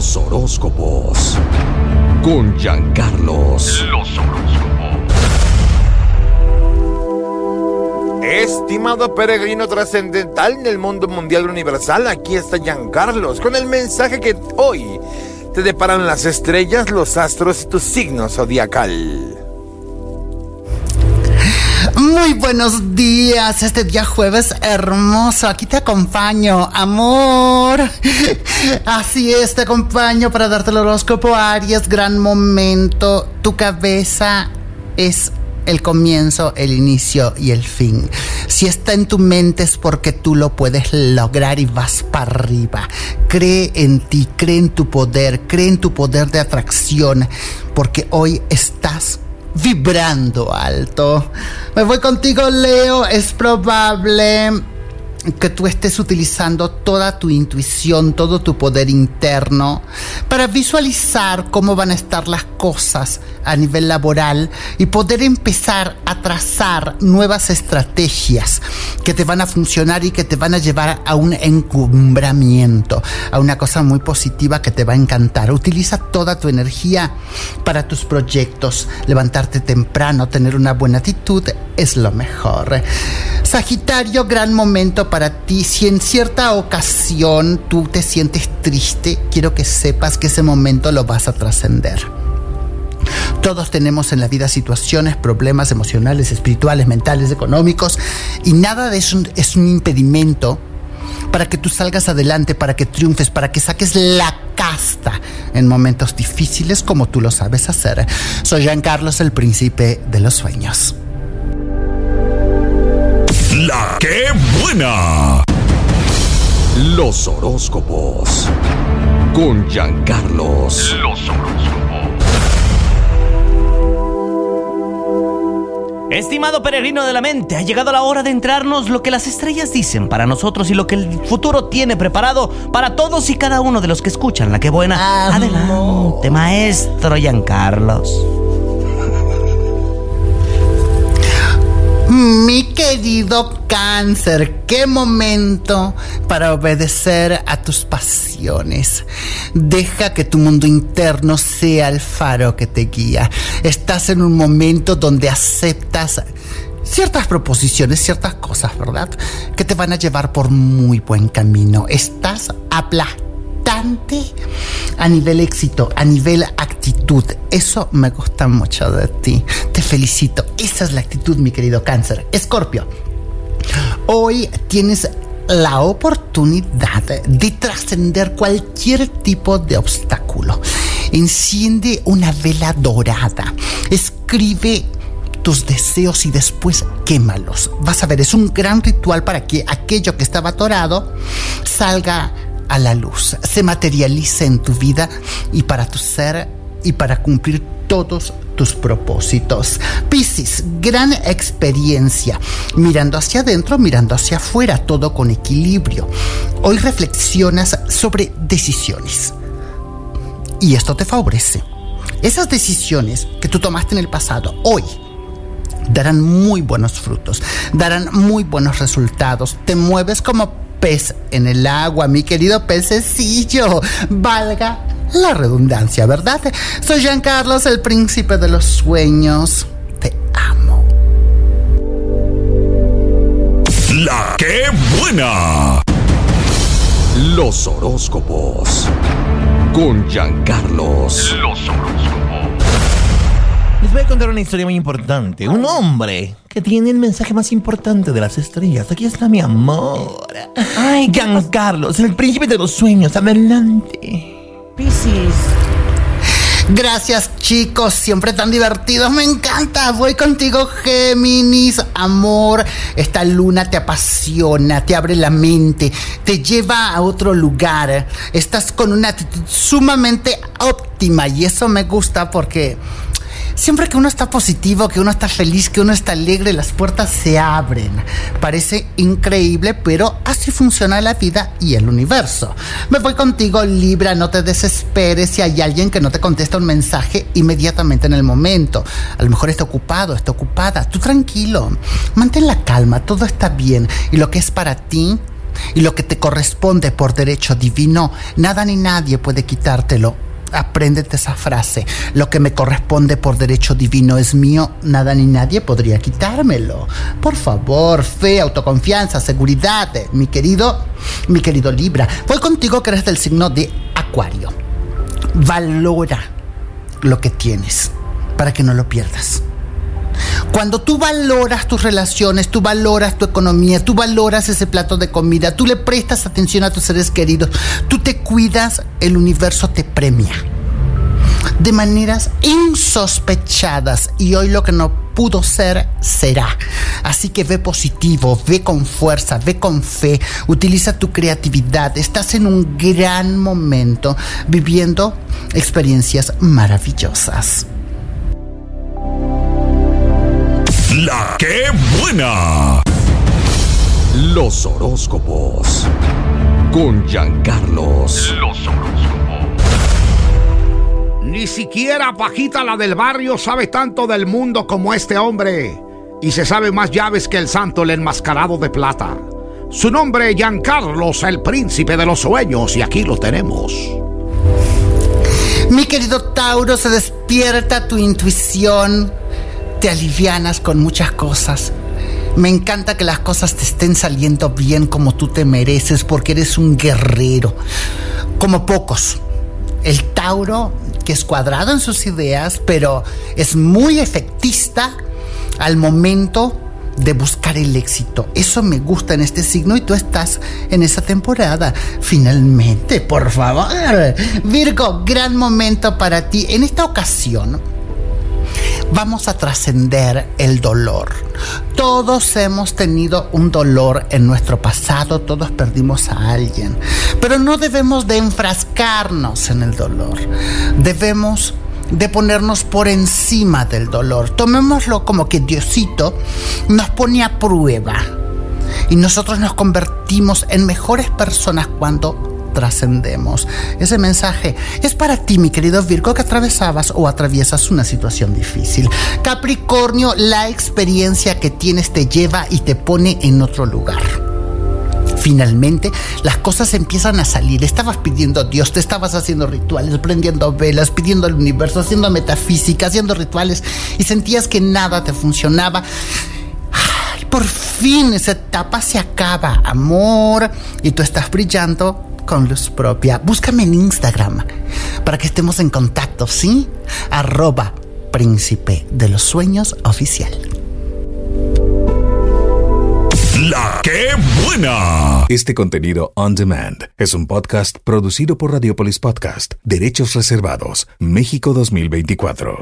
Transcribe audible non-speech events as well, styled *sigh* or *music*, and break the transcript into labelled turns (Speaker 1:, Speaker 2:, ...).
Speaker 1: Los horóscopos. Con Giancarlos. Los horóscopos.
Speaker 2: Estimado peregrino trascendental en el mundo mundial universal, aquí está Giancarlos con el mensaje que hoy te deparan las estrellas, los astros y tu signo zodiacal.
Speaker 3: Muy buenos días, este día jueves hermoso, aquí te acompaño, amor. *laughs* Así es, te acompaño para darte el horóscopo Aries, gran momento, tu cabeza es el comienzo, el inicio y el fin. Si está en tu mente es porque tú lo puedes lograr y vas para arriba. Cree en ti, cree en tu poder, cree en tu poder de atracción, porque hoy estás vibrando alto. Me voy contigo, Leo. Es probable que tú estés utilizando toda tu intuición, todo tu poder interno para visualizar cómo van a estar las cosas a nivel laboral y poder empezar a trazar nuevas estrategias que te van a funcionar y que te van a llevar a un encumbramiento, a una cosa muy positiva que te va a encantar. Utiliza toda tu energía para tus proyectos. Levantarte temprano, tener una buena actitud es lo mejor. Sagitario, gran momento para ti. Si en cierta ocasión tú te sientes triste, quiero que sepas que ese momento lo vas a trascender. Todos tenemos en la vida situaciones, problemas emocionales, espirituales, mentales, económicos, y nada de eso es un impedimento para que tú salgas adelante, para que triunfes, para que saques la casta en momentos difíciles como tú lo sabes hacer. Soy Jean Carlos, el príncipe de los sueños.
Speaker 1: La que buena. Los horóscopos. Con Giancarlos. Los horóscopos.
Speaker 4: Estimado peregrino de la mente, ha llegado la hora de entrarnos lo que las estrellas dicen para nosotros y lo que el futuro tiene preparado para todos y cada uno de los que escuchan. La que buena. Adelante, maestro Giancarlos.
Speaker 3: Mi querido cáncer, qué momento para obedecer a tus pasiones. Deja que tu mundo interno sea el faro que te guía. Estás en un momento donde aceptas ciertas proposiciones, ciertas cosas, ¿verdad? Que te van a llevar por muy buen camino. Estás aplastando a nivel éxito, a nivel actitud. Eso me gusta mucho de ti. Te felicito. Esa es la actitud, mi querido cáncer. Escorpio, hoy tienes la oportunidad de trascender cualquier tipo de obstáculo. Enciende una vela dorada. Escribe tus deseos y después quémalos. Vas a ver, es un gran ritual para que aquello que estaba atorado salga a la luz, se materialice en tu vida y para tu ser y para cumplir todos tus propósitos. Piscis, gran experiencia, mirando hacia adentro, mirando hacia afuera, todo con equilibrio. Hoy reflexionas sobre decisiones y esto te favorece. Esas decisiones que tú tomaste en el pasado, hoy, darán muy buenos frutos, darán muy buenos resultados. Te mueves como pez en el agua, mi querido pececillo. Valga la redundancia, ¿verdad? Soy Jean Carlos, el príncipe de los sueños. Te amo.
Speaker 1: La que buena. Los horóscopos. Con Giancarlos. Los horóscopos.
Speaker 4: Les voy a contar una historia muy importante. Un hombre que tiene el mensaje más importante de las estrellas. Aquí está mi amor. Ay, Giancarlos, el príncipe de los sueños. Adelante.
Speaker 3: Piscis. Gracias chicos, siempre tan divertidos, me encanta. Voy contigo Géminis, amor. Esta luna te apasiona, te abre la mente, te lleva a otro lugar. Estás con una actitud sumamente óptima y eso me gusta porque Siempre que uno está positivo, que uno está feliz, que uno está alegre, las puertas se abren. Parece increíble, pero así funciona la vida y el universo. Me voy contigo, Libra, no te desesperes si hay alguien que no te contesta un mensaje inmediatamente en el momento. A lo mejor está ocupado, está ocupada. Tú tranquilo, mantén la calma, todo está bien. Y lo que es para ti Y lo que te corresponde por derecho divino, nada ni nadie puede quitártelo. Apréndete esa frase. Lo que me corresponde por derecho divino es mío, nada ni nadie podría quitármelo. Por favor, fe, autoconfianza, seguridad, mi querido, mi querido Libra. Voy contigo que eres del signo de Acuario. Valora lo que tienes para que no lo pierdas. Cuando tú valoras tus relaciones, tú valoras tu economía, tú valoras ese plato de comida, tú le prestas atención a tus seres queridos, tú te cuidas, el universo te premia. De maneras insospechadas y hoy lo que no pudo ser será. Así que ve positivo, ve con fuerza, ve con fe, utiliza tu creatividad. Estás en un gran momento viviendo experiencias maravillosas.
Speaker 1: La que buena. Los horóscopos. Con Giancarlos. Los horóscopos.
Speaker 5: Ni siquiera Pajita la del barrio sabe tanto del mundo como este hombre. Y se sabe más llaves que el santo el enmascarado de plata. Su nombre Giancarlos, el príncipe de los sueños, y aquí lo tenemos.
Speaker 3: Mi querido Tauro, se despierta tu intuición te alivianas con muchas cosas. Me encanta que las cosas te estén saliendo bien como tú te mereces porque eres un guerrero, como pocos. El Tauro, que es cuadrado en sus ideas, pero es muy efectista al momento de buscar el éxito. Eso me gusta en este signo y tú estás en esa temporada. Finalmente, por favor. Virgo, gran momento para ti. En esta ocasión, vamos a trascender el dolor. Todos hemos tenido un dolor en nuestro pasado, todos perdimos a alguien, pero no debemos de enfrascarnos en el dolor. Debemos de ponernos por encima del dolor. Tomémoslo como que Diosito nos pone a prueba y nosotros nos convertimos en mejores personas cuando trascendemos. Ese mensaje es para ti, mi querido Virgo, que atravesabas o atraviesas una situación difícil. Capricornio, la experiencia que tienes te lleva y te pone en otro lugar. Finalmente, las cosas empiezan a salir. Estabas pidiendo a Dios, te estabas haciendo rituales, prendiendo velas, pidiendo al universo, haciendo metafísica, haciendo rituales y sentías que nada te funcionaba. por fin esa etapa se acaba, amor, y tú estás brillando con luz propia. Búscame en Instagram para que estemos en contacto, ¿sí? Arroba Príncipe de los Sueños Oficial.
Speaker 1: Que buena.
Speaker 6: Este contenido on demand es un podcast producido por Radiopolis Podcast, Derechos Reservados, México 2024.